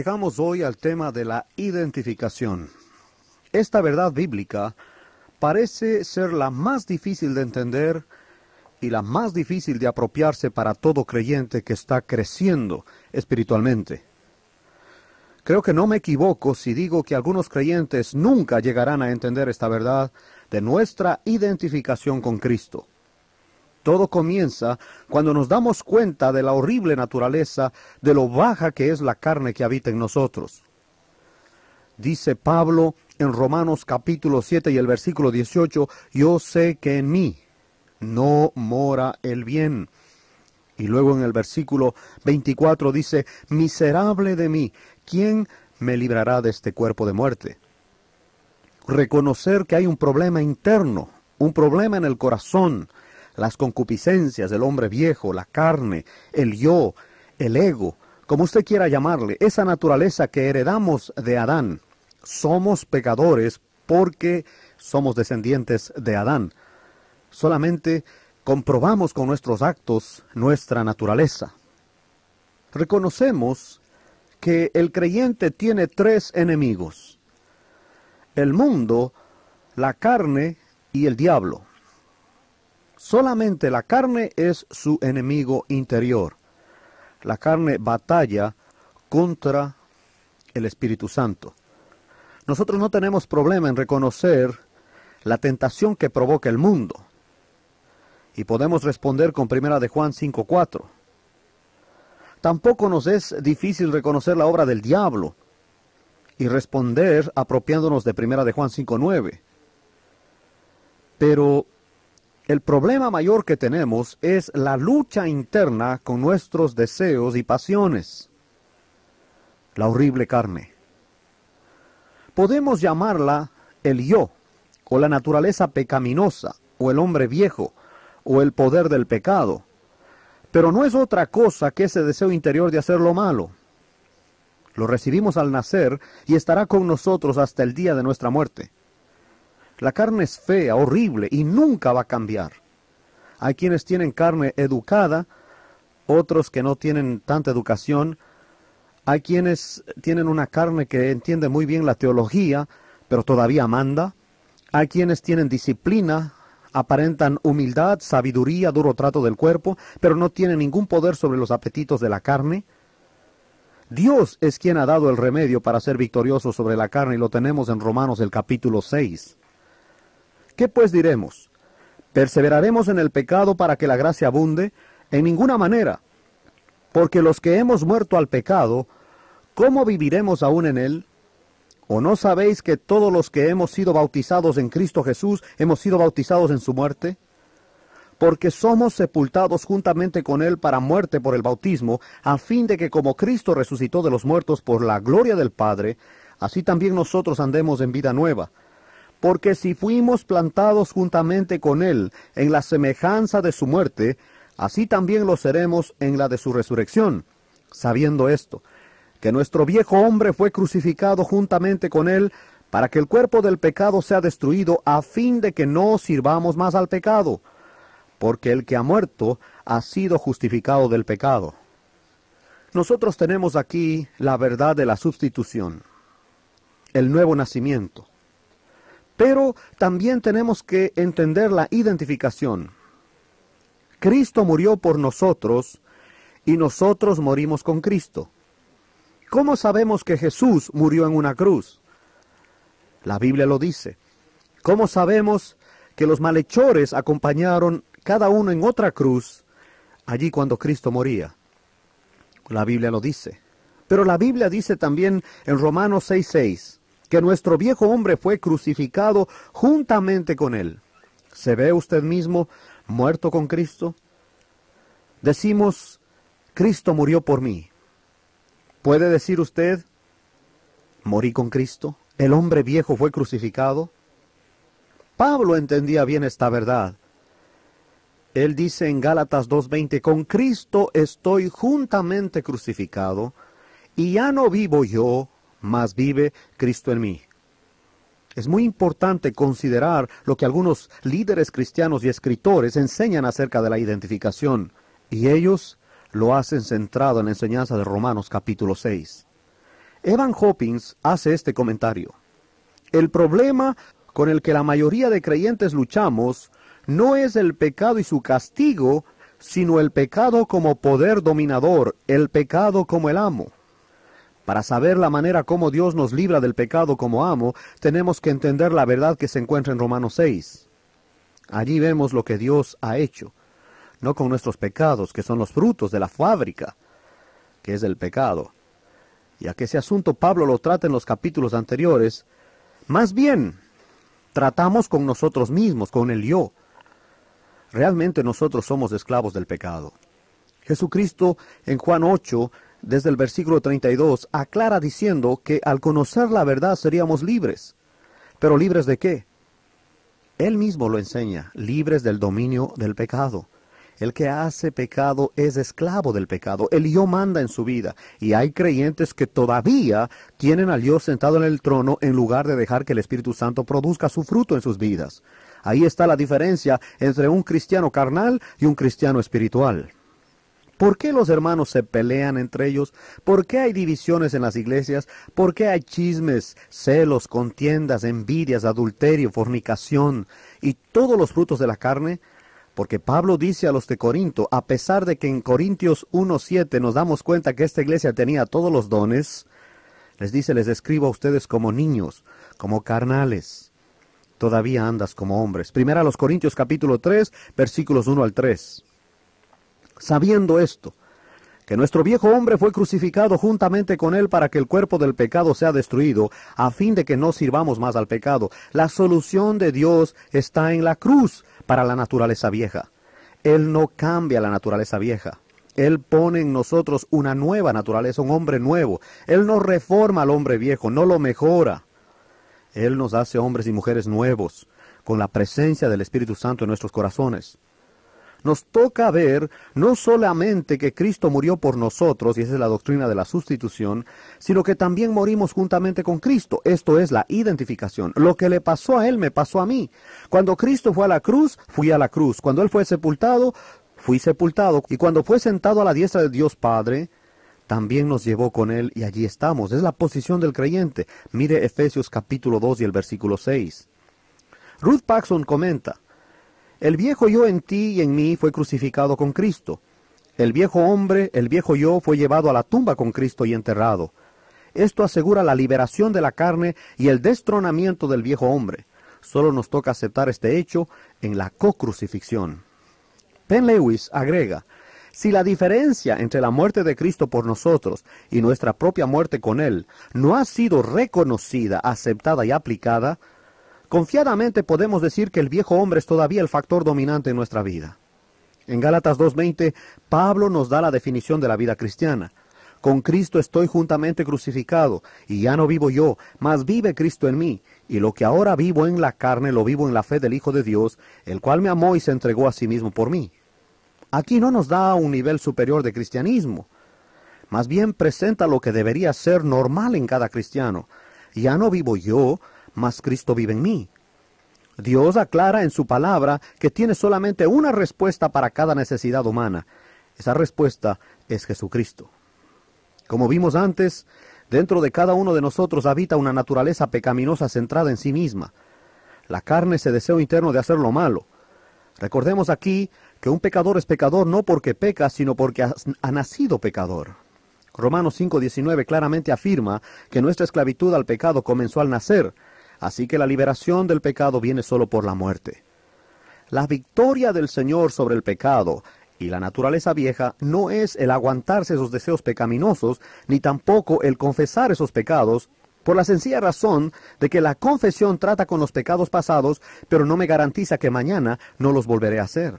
Llegamos hoy al tema de la identificación. Esta verdad bíblica parece ser la más difícil de entender y la más difícil de apropiarse para todo creyente que está creciendo espiritualmente. Creo que no me equivoco si digo que algunos creyentes nunca llegarán a entender esta verdad de nuestra identificación con Cristo. Todo comienza cuando nos damos cuenta de la horrible naturaleza, de lo baja que es la carne que habita en nosotros. Dice Pablo en Romanos capítulo 7 y el versículo 18, yo sé que en mí no mora el bien. Y luego en el versículo 24 dice, miserable de mí, ¿quién me librará de este cuerpo de muerte? Reconocer que hay un problema interno, un problema en el corazón, las concupiscencias del hombre viejo, la carne, el yo, el ego, como usted quiera llamarle, esa naturaleza que heredamos de Adán. Somos pecadores porque somos descendientes de Adán. Solamente comprobamos con nuestros actos nuestra naturaleza. Reconocemos que el creyente tiene tres enemigos. El mundo, la carne y el diablo. Solamente la carne es su enemigo interior. La carne batalla contra el Espíritu Santo. Nosotros no tenemos problema en reconocer la tentación que provoca el mundo. Y podemos responder con primera de Juan 5:4. Tampoco nos es difícil reconocer la obra del diablo y responder apropiándonos de primera de Juan 5:9. Pero el problema mayor que tenemos es la lucha interna con nuestros deseos y pasiones. La horrible carne. Podemos llamarla el yo, o la naturaleza pecaminosa, o el hombre viejo, o el poder del pecado. Pero no es otra cosa que ese deseo interior de hacer lo malo. Lo recibimos al nacer y estará con nosotros hasta el día de nuestra muerte. La carne es fea, horrible y nunca va a cambiar. Hay quienes tienen carne educada, otros que no tienen tanta educación. Hay quienes tienen una carne que entiende muy bien la teología, pero todavía manda. Hay quienes tienen disciplina, aparentan humildad, sabiduría, duro trato del cuerpo, pero no tienen ningún poder sobre los apetitos de la carne. Dios es quien ha dado el remedio para ser victorioso sobre la carne y lo tenemos en Romanos el capítulo 6. ¿Qué pues diremos? ¿Perseveraremos en el pecado para que la gracia abunde? En ninguna manera. Porque los que hemos muerto al pecado, ¿cómo viviremos aún en él? ¿O no sabéis que todos los que hemos sido bautizados en Cristo Jesús hemos sido bautizados en su muerte? Porque somos sepultados juntamente con Él para muerte por el bautismo, a fin de que como Cristo resucitó de los muertos por la gloria del Padre, así también nosotros andemos en vida nueva. Porque si fuimos plantados juntamente con Él en la semejanza de su muerte, así también lo seremos en la de su resurrección, sabiendo esto, que nuestro viejo hombre fue crucificado juntamente con Él, para que el cuerpo del pecado sea destruido, a fin de que no sirvamos más al pecado, porque el que ha muerto ha sido justificado del pecado. Nosotros tenemos aquí la verdad de la sustitución, el nuevo nacimiento. Pero también tenemos que entender la identificación. Cristo murió por nosotros y nosotros morimos con Cristo. ¿Cómo sabemos que Jesús murió en una cruz? La Biblia lo dice. ¿Cómo sabemos que los malhechores acompañaron cada uno en otra cruz allí cuando Cristo moría? La Biblia lo dice. Pero la Biblia dice también en Romanos 6:6, que nuestro viejo hombre fue crucificado juntamente con él. ¿Se ve usted mismo muerto con Cristo? Decimos, Cristo murió por mí. ¿Puede decir usted, morí con Cristo? ¿El hombre viejo fue crucificado? Pablo entendía bien esta verdad. Él dice en Gálatas 2.20, con Cristo estoy juntamente crucificado, y ya no vivo yo, más vive Cristo en mí. Es muy importante considerar lo que algunos líderes cristianos y escritores enseñan acerca de la identificación, y ellos lo hacen centrado en la enseñanza de Romanos capítulo 6. Evan Hopkins hace este comentario. El problema con el que la mayoría de creyentes luchamos no es el pecado y su castigo, sino el pecado como poder dominador, el pecado como el amo. Para saber la manera como Dios nos libra del pecado como amo, tenemos que entender la verdad que se encuentra en Romanos 6. Allí vemos lo que Dios ha hecho, no con nuestros pecados, que son los frutos de la fábrica, que es el pecado. Y a que ese asunto Pablo lo trata en los capítulos anteriores, más bien tratamos con nosotros mismos, con el yo. Realmente nosotros somos esclavos del pecado. Jesucristo en Juan 8 desde el versículo 32, aclara diciendo que al conocer la verdad seríamos libres. ¿Pero libres de qué? Él mismo lo enseña, libres del dominio del pecado. El que hace pecado es esclavo del pecado. El yo manda en su vida. Y hay creyentes que todavía tienen al yo sentado en el trono en lugar de dejar que el Espíritu Santo produzca su fruto en sus vidas. Ahí está la diferencia entre un cristiano carnal y un cristiano espiritual. ¿Por qué los hermanos se pelean entre ellos? ¿Por qué hay divisiones en las iglesias? ¿Por qué hay chismes, celos, contiendas, envidias, adulterio, fornicación y todos los frutos de la carne? Porque Pablo dice a los de Corinto, a pesar de que en Corintios 1.7 nos damos cuenta que esta iglesia tenía todos los dones, les dice, les escribo a ustedes como niños, como carnales. Todavía andas como hombres. Primera a los Corintios capítulo 3, versículos 1 al 3 sabiendo esto, que nuestro viejo hombre fue crucificado juntamente con él para que el cuerpo del pecado sea destruido, a fin de que no sirvamos más al pecado. La solución de Dios está en la cruz para la naturaleza vieja. Él no cambia la naturaleza vieja. Él pone en nosotros una nueva naturaleza, un hombre nuevo. Él no reforma al hombre viejo, no lo mejora. Él nos hace hombres y mujeres nuevos, con la presencia del Espíritu Santo en nuestros corazones nos toca ver no solamente que Cristo murió por nosotros, y esa es la doctrina de la sustitución, sino que también morimos juntamente con Cristo. Esto es la identificación. Lo que le pasó a Él me pasó a mí. Cuando Cristo fue a la cruz, fui a la cruz. Cuando Él fue sepultado, fui sepultado. Y cuando fue sentado a la diestra de Dios Padre, también nos llevó con Él y allí estamos. Es la posición del creyente. Mire Efesios capítulo 2 y el versículo 6. Ruth Paxson comenta, el viejo yo en ti y en mí fue crucificado con Cristo. El viejo hombre, el viejo yo, fue llevado a la tumba con Cristo y enterrado. Esto asegura la liberación de la carne y el destronamiento del viejo hombre. Solo nos toca aceptar este hecho en la co-crucifixión. Penn Lewis agrega, si la diferencia entre la muerte de Cristo por nosotros y nuestra propia muerte con Él no ha sido reconocida, aceptada y aplicada, Confiadamente podemos decir que el viejo hombre es todavía el factor dominante en nuestra vida. En Gálatas 2.20, Pablo nos da la definición de la vida cristiana. Con Cristo estoy juntamente crucificado, y ya no vivo yo, mas vive Cristo en mí, y lo que ahora vivo en la carne lo vivo en la fe del Hijo de Dios, el cual me amó y se entregó a sí mismo por mí. Aquí no nos da un nivel superior de cristianismo, más bien presenta lo que debería ser normal en cada cristiano. Ya no vivo yo, mas Cristo vive en mí. Dios aclara en su palabra que tiene solamente una respuesta para cada necesidad humana. Esa respuesta es Jesucristo. Como vimos antes, dentro de cada uno de nosotros habita una naturaleza pecaminosa centrada en sí misma. La carne es deseo interno de hacer lo malo. Recordemos aquí que un pecador es pecador no porque peca, sino porque ha, ha nacido pecador. Romanos 5:19 claramente afirma que nuestra esclavitud al pecado comenzó al nacer, Así que la liberación del pecado viene solo por la muerte. La victoria del Señor sobre el pecado y la naturaleza vieja no es el aguantarse esos deseos pecaminosos, ni tampoco el confesar esos pecados, por la sencilla razón de que la confesión trata con los pecados pasados, pero no me garantiza que mañana no los volveré a hacer.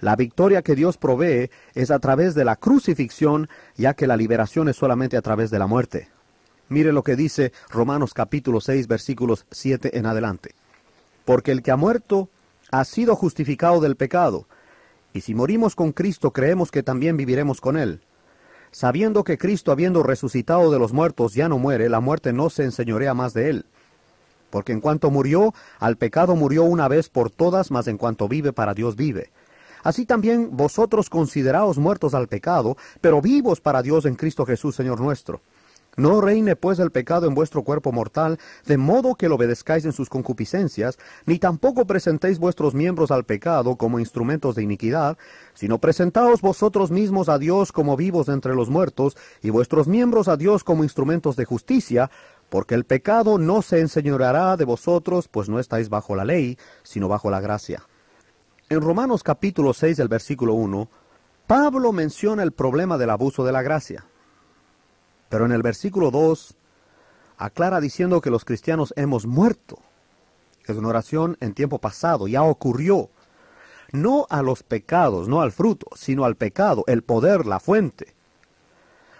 La victoria que Dios provee es a través de la crucifixión, ya que la liberación es solamente a través de la muerte. Mire lo que dice Romanos capítulo 6 versículos 7 en adelante. Porque el que ha muerto ha sido justificado del pecado, y si morimos con Cristo creemos que también viviremos con él. Sabiendo que Cristo habiendo resucitado de los muertos ya no muere, la muerte no se enseñorea más de él. Porque en cuanto murió, al pecado murió una vez por todas, mas en cuanto vive para Dios vive. Así también vosotros consideraos muertos al pecado, pero vivos para Dios en Cristo Jesús Señor nuestro. No reine pues el pecado en vuestro cuerpo mortal, de modo que lo obedezcáis en sus concupiscencias, ni tampoco presentéis vuestros miembros al pecado como instrumentos de iniquidad, sino presentaos vosotros mismos a Dios como vivos entre los muertos, y vuestros miembros a Dios como instrumentos de justicia, porque el pecado no se enseñoreará de vosotros, pues no estáis bajo la ley, sino bajo la gracia. En Romanos capítulo 6 del versículo 1, Pablo menciona el problema del abuso de la gracia. Pero en el versículo 2 aclara diciendo que los cristianos hemos muerto. Es una oración en tiempo pasado, ya ocurrió. No a los pecados, no al fruto, sino al pecado, el poder, la fuente.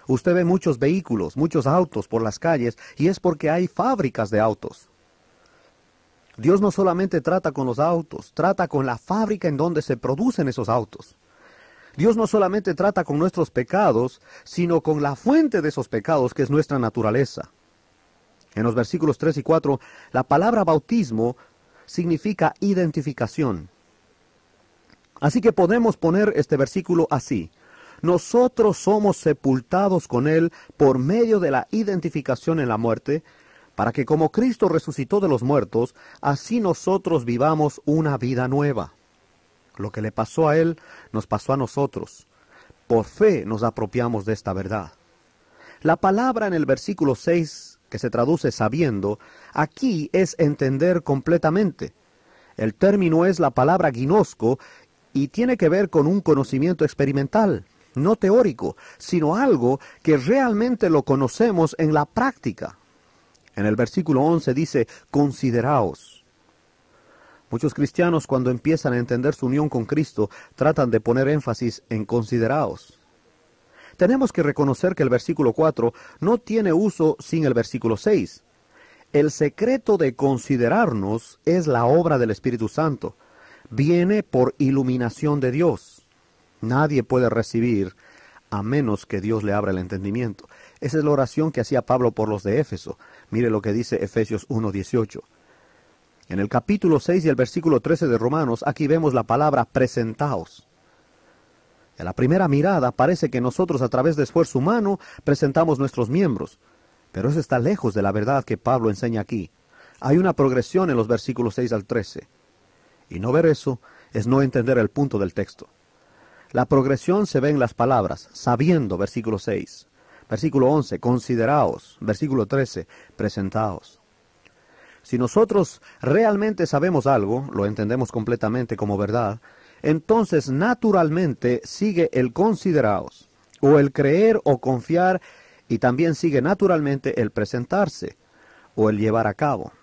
Usted ve muchos vehículos, muchos autos por las calles, y es porque hay fábricas de autos. Dios no solamente trata con los autos, trata con la fábrica en donde se producen esos autos. Dios no solamente trata con nuestros pecados, sino con la fuente de esos pecados, que es nuestra naturaleza. En los versículos 3 y 4, la palabra bautismo significa identificación. Así que podemos poner este versículo así. Nosotros somos sepultados con Él por medio de la identificación en la muerte, para que como Cristo resucitó de los muertos, así nosotros vivamos una vida nueva. Lo que le pasó a él nos pasó a nosotros. Por fe nos apropiamos de esta verdad. La palabra en el versículo 6, que se traduce sabiendo, aquí es entender completamente. El término es la palabra ginosco y tiene que ver con un conocimiento experimental, no teórico, sino algo que realmente lo conocemos en la práctica. En el versículo 11 dice, consideraos. Muchos cristianos cuando empiezan a entender su unión con Cristo tratan de poner énfasis en consideraos. Tenemos que reconocer que el versículo 4 no tiene uso sin el versículo 6. El secreto de considerarnos es la obra del Espíritu Santo. Viene por iluminación de Dios. Nadie puede recibir a menos que Dios le abra el entendimiento. Esa es la oración que hacía Pablo por los de Éfeso. Mire lo que dice Efesios 1.18. En el capítulo 6 y el versículo 13 de Romanos, aquí vemos la palabra presentaos. En la primera mirada parece que nosotros a través de esfuerzo humano presentamos nuestros miembros, pero eso está lejos de la verdad que Pablo enseña aquí. Hay una progresión en los versículos 6 al 13. Y no ver eso es no entender el punto del texto. La progresión se ve en las palabras, sabiendo, versículo 6. Versículo 11, consideraos. Versículo 13, presentaos. Si nosotros realmente sabemos algo, lo entendemos completamente como verdad, entonces naturalmente sigue el consideraos, o el creer o confiar, y también sigue naturalmente el presentarse, o el llevar a cabo.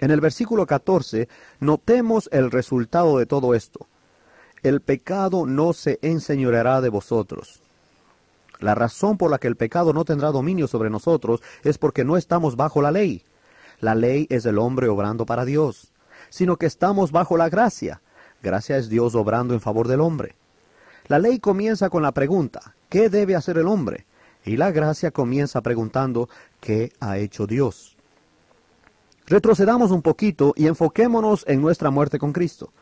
En el versículo 14 notemos el resultado de todo esto. El pecado no se enseñoreará de vosotros. La razón por la que el pecado no tendrá dominio sobre nosotros es porque no estamos bajo la ley la ley es el hombre obrando para Dios, sino que estamos bajo la gracia. Gracia es Dios obrando en favor del hombre. La ley comienza con la pregunta, ¿qué debe hacer el hombre? Y la gracia comienza preguntando, ¿qué ha hecho Dios? Retrocedamos un poquito y enfoquémonos en nuestra muerte con Cristo.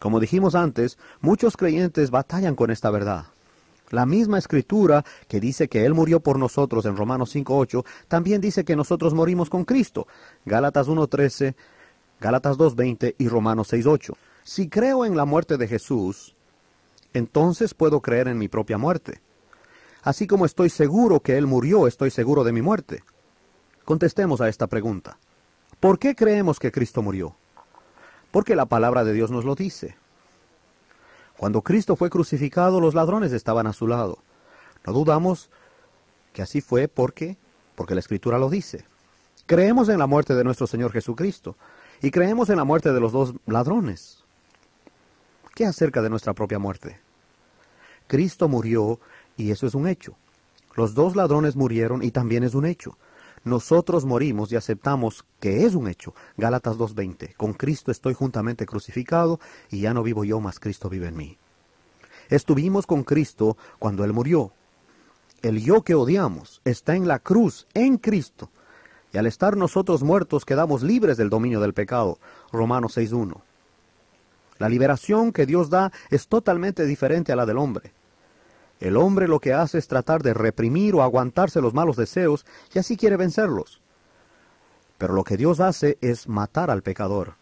Como dijimos antes, muchos creyentes batallan con esta verdad. La misma escritura que dice que Él murió por nosotros en Romanos 5.8, también dice que nosotros morimos con Cristo. Gálatas 1.13, Gálatas 2.20 y Romanos 6.8. Si creo en la muerte de Jesús, entonces puedo creer en mi propia muerte. Así como estoy seguro que Él murió, estoy seguro de mi muerte. Contestemos a esta pregunta. ¿Por qué creemos que Cristo murió? Porque la palabra de Dios nos lo dice. Cuando Cristo fue crucificado, los ladrones estaban a su lado. No dudamos que así fue porque, porque la Escritura lo dice. Creemos en la muerte de nuestro Señor Jesucristo y creemos en la muerte de los dos ladrones. ¿Qué acerca de nuestra propia muerte? Cristo murió y eso es un hecho. Los dos ladrones murieron y también es un hecho. Nosotros morimos y aceptamos que es un hecho. Gálatas 2.20. Con Cristo estoy juntamente crucificado y ya no vivo yo, mas Cristo vive en mí. Estuvimos con Cristo cuando Él murió. El yo que odiamos está en la cruz, en Cristo. Y al estar nosotros muertos quedamos libres del dominio del pecado. Romanos 6.1. La liberación que Dios da es totalmente diferente a la del hombre. El hombre lo que hace es tratar de reprimir o aguantarse los malos deseos y así quiere vencerlos. Pero lo que Dios hace es matar al pecador.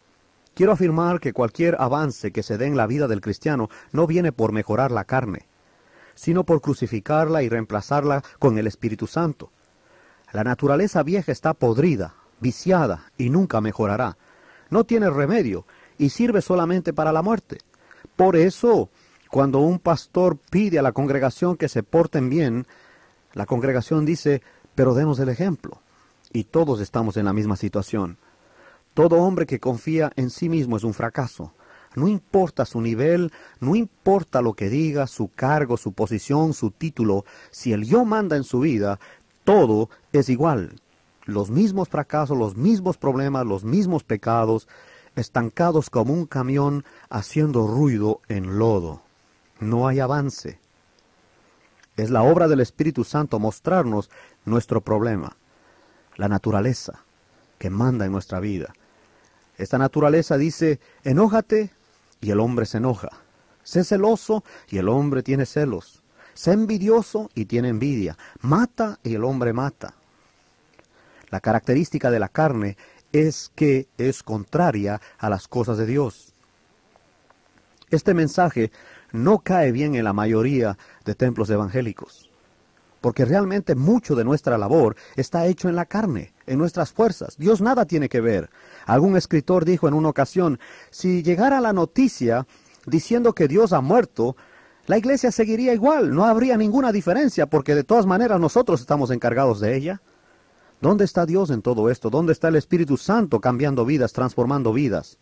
Quiero afirmar que cualquier avance que se dé en la vida del cristiano no viene por mejorar la carne, sino por crucificarla y reemplazarla con el Espíritu Santo. La naturaleza vieja está podrida, viciada y nunca mejorará. No tiene remedio y sirve solamente para la muerte. Por eso, cuando un pastor pide a la congregación que se porten bien, la congregación dice, pero demos el ejemplo. Y todos estamos en la misma situación. Todo hombre que confía en sí mismo es un fracaso. No importa su nivel, no importa lo que diga, su cargo, su posición, su título, si el yo manda en su vida, todo es igual. Los mismos fracasos, los mismos problemas, los mismos pecados, estancados como un camión haciendo ruido en lodo. No hay avance. Es la obra del Espíritu Santo mostrarnos nuestro problema, la naturaleza que manda en nuestra vida. Esta naturaleza dice, enójate y el hombre se enoja. Sé celoso y el hombre tiene celos. Sé envidioso y tiene envidia. Mata y el hombre mata. La característica de la carne es que es contraria a las cosas de Dios. Este mensaje no cae bien en la mayoría de templos evangélicos, porque realmente mucho de nuestra labor está hecho en la carne, en nuestras fuerzas. Dios nada tiene que ver. Algún escritor dijo en una ocasión, si llegara la noticia diciendo que Dios ha muerto, la iglesia seguiría igual, no habría ninguna diferencia, porque de todas maneras nosotros estamos encargados de ella. ¿Dónde está Dios en todo esto? ¿Dónde está el Espíritu Santo cambiando vidas, transformando vidas?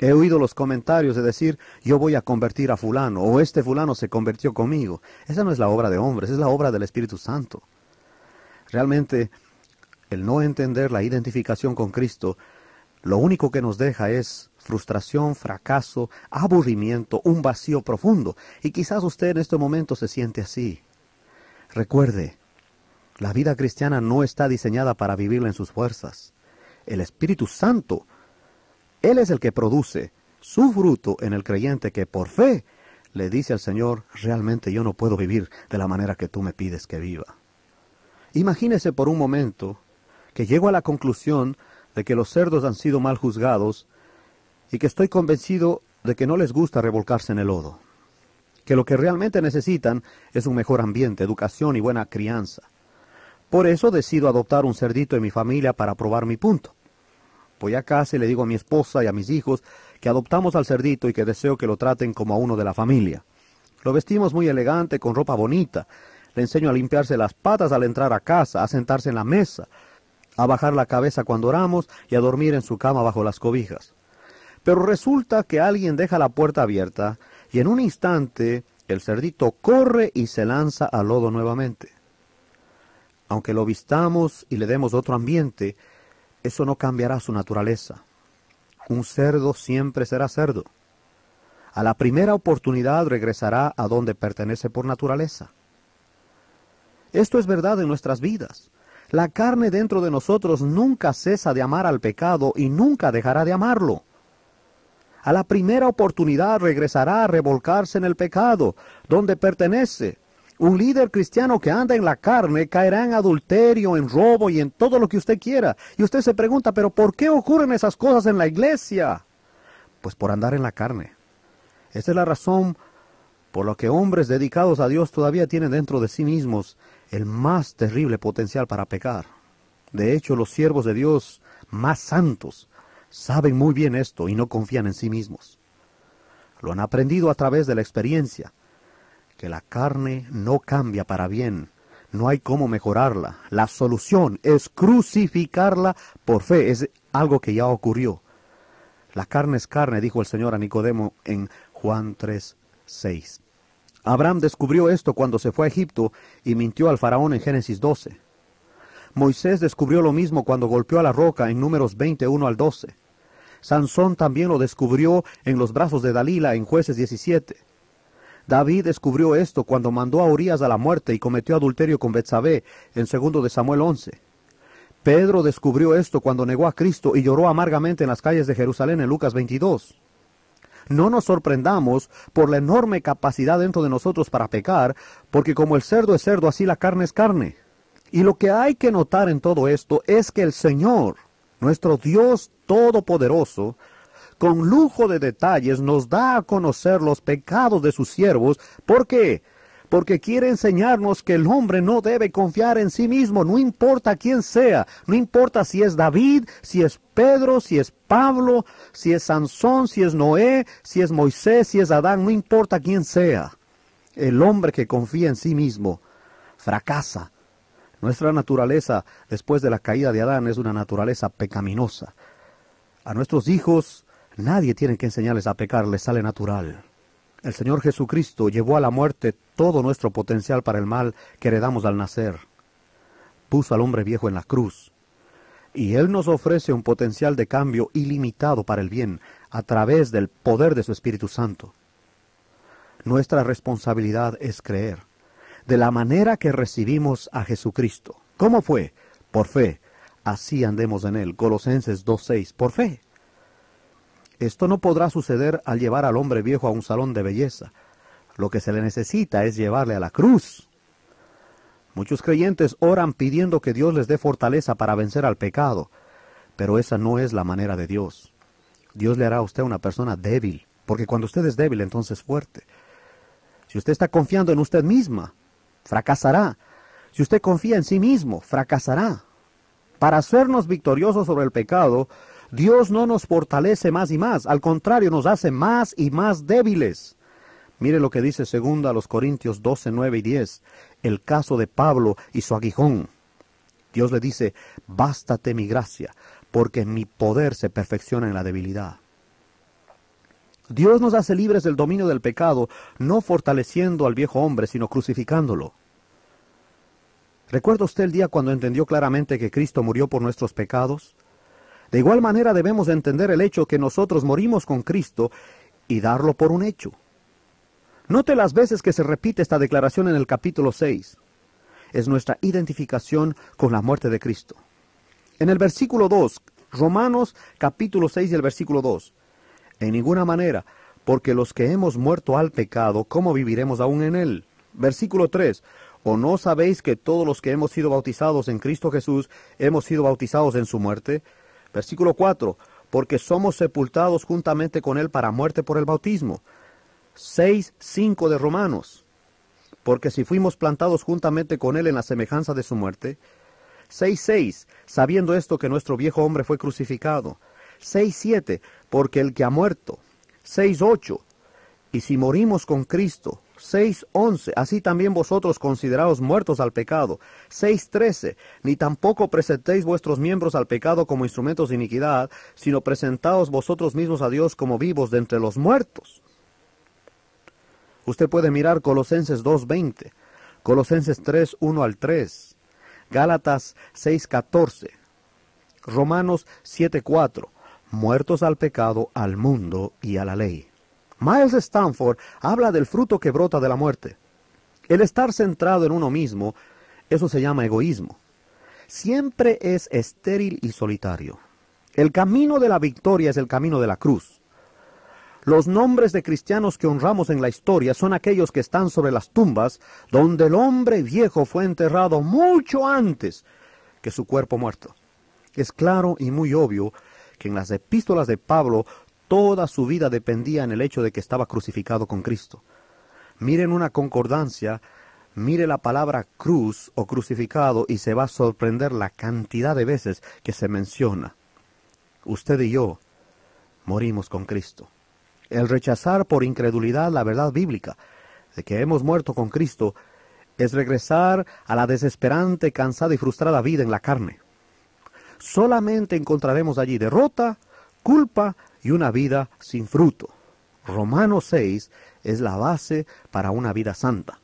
He oído los comentarios de decir, yo voy a convertir a fulano, o este fulano se convirtió conmigo. Esa no es la obra de hombres, es la obra del Espíritu Santo. Realmente el no entender la identificación con Cristo, lo único que nos deja es frustración, fracaso, aburrimiento, un vacío profundo. Y quizás usted en este momento se siente así. Recuerde, la vida cristiana no está diseñada para vivirla en sus fuerzas. El Espíritu Santo, Él es el que produce su fruto en el creyente que por fe le dice al Señor, realmente yo no puedo vivir de la manera que tú me pides que viva. Imagínese por un momento que llego a la conclusión de que los cerdos han sido mal juzgados y que estoy convencido de que no les gusta revolcarse en el lodo, que lo que realmente necesitan es un mejor ambiente, educación y buena crianza. Por eso decido adoptar un cerdito en mi familia para probar mi punto. Voy a casa y le digo a mi esposa y a mis hijos que adoptamos al cerdito y que deseo que lo traten como a uno de la familia. Lo vestimos muy elegante, con ropa bonita. Le enseño a limpiarse las patas al entrar a casa, a sentarse en la mesa, a bajar la cabeza cuando oramos y a dormir en su cama bajo las cobijas. Pero resulta que alguien deja la puerta abierta y en un instante el cerdito corre y se lanza al lodo nuevamente. Aunque lo vistamos y le demos otro ambiente, eso no cambiará su naturaleza. Un cerdo siempre será cerdo. A la primera oportunidad regresará a donde pertenece por naturaleza. Esto es verdad en nuestras vidas. La carne dentro de nosotros nunca cesa de amar al pecado y nunca dejará de amarlo. A la primera oportunidad regresará a revolcarse en el pecado, donde pertenece. Un líder cristiano que anda en la carne caerá en adulterio, en robo y en todo lo que usted quiera. Y usted se pregunta, pero ¿por qué ocurren esas cosas en la iglesia? Pues por andar en la carne. Esa es la razón por la que hombres dedicados a Dios todavía tienen dentro de sí mismos el más terrible potencial para pecar. De hecho, los siervos de Dios más santos saben muy bien esto y no confían en sí mismos. Lo han aprendido a través de la experiencia, que la carne no cambia para bien, no hay cómo mejorarla. La solución es crucificarla por fe, es algo que ya ocurrió. La carne es carne, dijo el Señor a Nicodemo en Juan 3, 6. Abraham descubrió esto cuando se fue a Egipto y mintió al faraón en Génesis 12. Moisés descubrió lo mismo cuando golpeó a la roca en números 21 al 12. Sansón también lo descubrió en los brazos de Dalila en jueces 17. David descubrió esto cuando mandó a Urias a la muerte y cometió adulterio con Betsabé en segundo de Samuel 11. Pedro descubrió esto cuando negó a Cristo y lloró amargamente en las calles de Jerusalén en Lucas 22. No nos sorprendamos por la enorme capacidad dentro de nosotros para pecar, porque como el cerdo es cerdo, así la carne es carne. Y lo que hay que notar en todo esto es que el Señor, nuestro Dios Todopoderoso, con lujo de detalles nos da a conocer los pecados de sus siervos. ¿Por qué? Porque quiere enseñarnos que el hombre no debe confiar en sí mismo, no importa quién sea, no importa si es David, si es Pedro, si es Pablo, si es Sansón, si es Noé, si es Moisés, si es Adán, no importa quién sea. El hombre que confía en sí mismo fracasa. Nuestra naturaleza después de la caída de Adán es una naturaleza pecaminosa. A nuestros hijos nadie tiene que enseñarles a pecar, les sale natural. El Señor Jesucristo llevó a la muerte todo nuestro potencial para el mal que heredamos al nacer. Puso al hombre viejo en la cruz. Y Él nos ofrece un potencial de cambio ilimitado para el bien a través del poder de su Espíritu Santo. Nuestra responsabilidad es creer de la manera que recibimos a Jesucristo. ¿Cómo fue? Por fe. Así andemos en Él. Colosenses 2.6. Por fe. Esto no podrá suceder al llevar al hombre viejo a un salón de belleza. Lo que se le necesita es llevarle a la cruz. Muchos creyentes oran pidiendo que Dios les dé fortaleza para vencer al pecado, pero esa no es la manera de Dios. Dios le hará a usted una persona débil, porque cuando usted es débil entonces fuerte. Si usted está confiando en usted misma, fracasará. Si usted confía en sí mismo, fracasará. Para hacernos victoriosos sobre el pecado, Dios no nos fortalece más y más, al contrario, nos hace más y más débiles. Mire lo que dice segunda a los Corintios 12, 9 y 10, el caso de Pablo y su aguijón. Dios le dice, bástate mi gracia, porque mi poder se perfecciona en la debilidad. Dios nos hace libres del dominio del pecado, no fortaleciendo al viejo hombre, sino crucificándolo. ¿Recuerda usted el día cuando entendió claramente que Cristo murió por nuestros pecados? De igual manera debemos entender el hecho que nosotros morimos con Cristo y darlo por un hecho. Note las veces que se repite esta declaración en el capítulo 6. Es nuestra identificación con la muerte de Cristo. En el versículo 2, Romanos capítulo 6 y el versículo 2. En ninguna manera, porque los que hemos muerto al pecado, ¿cómo viviremos aún en él? Versículo 3. ¿O no sabéis que todos los que hemos sido bautizados en Cristo Jesús hemos sido bautizados en su muerte? Versículo 4, porque somos sepultados juntamente con Él para muerte por el bautismo. 6, 5 de Romanos, porque si fuimos plantados juntamente con Él en la semejanza de su muerte. 6, 6, sabiendo esto que nuestro viejo hombre fue crucificado. 6, 7, porque el que ha muerto. 6, 8, y si morimos con Cristo, 6.11, así también vosotros consideraos muertos al pecado. 6.13, ni tampoco presentéis vuestros miembros al pecado como instrumentos de iniquidad, sino presentaos vosotros mismos a Dios como vivos de entre los muertos. Usted puede mirar Colosenses 2.20, Colosenses 3.1 al 3, Gálatas 6.14, Romanos 7.4, muertos al pecado, al mundo y a la ley. Miles Stanford habla del fruto que brota de la muerte. El estar centrado en uno mismo, eso se llama egoísmo. Siempre es estéril y solitario. El camino de la victoria es el camino de la cruz. Los nombres de cristianos que honramos en la historia son aquellos que están sobre las tumbas donde el hombre viejo fue enterrado mucho antes que su cuerpo muerto. Es claro y muy obvio que en las epístolas de Pablo Toda su vida dependía en el hecho de que estaba crucificado con Cristo. Miren una concordancia, mire la palabra cruz o crucificado y se va a sorprender la cantidad de veces que se menciona. Usted y yo morimos con Cristo. El rechazar por incredulidad la verdad bíblica de que hemos muerto con Cristo es regresar a la desesperante, cansada y frustrada vida en la carne. Solamente encontraremos allí derrota, culpa y una vida sin fruto. Romanos 6 es la base para una vida santa.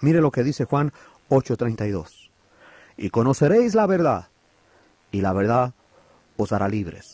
Mire lo que dice Juan 8:32. Y conoceréis la verdad, y la verdad os hará libres.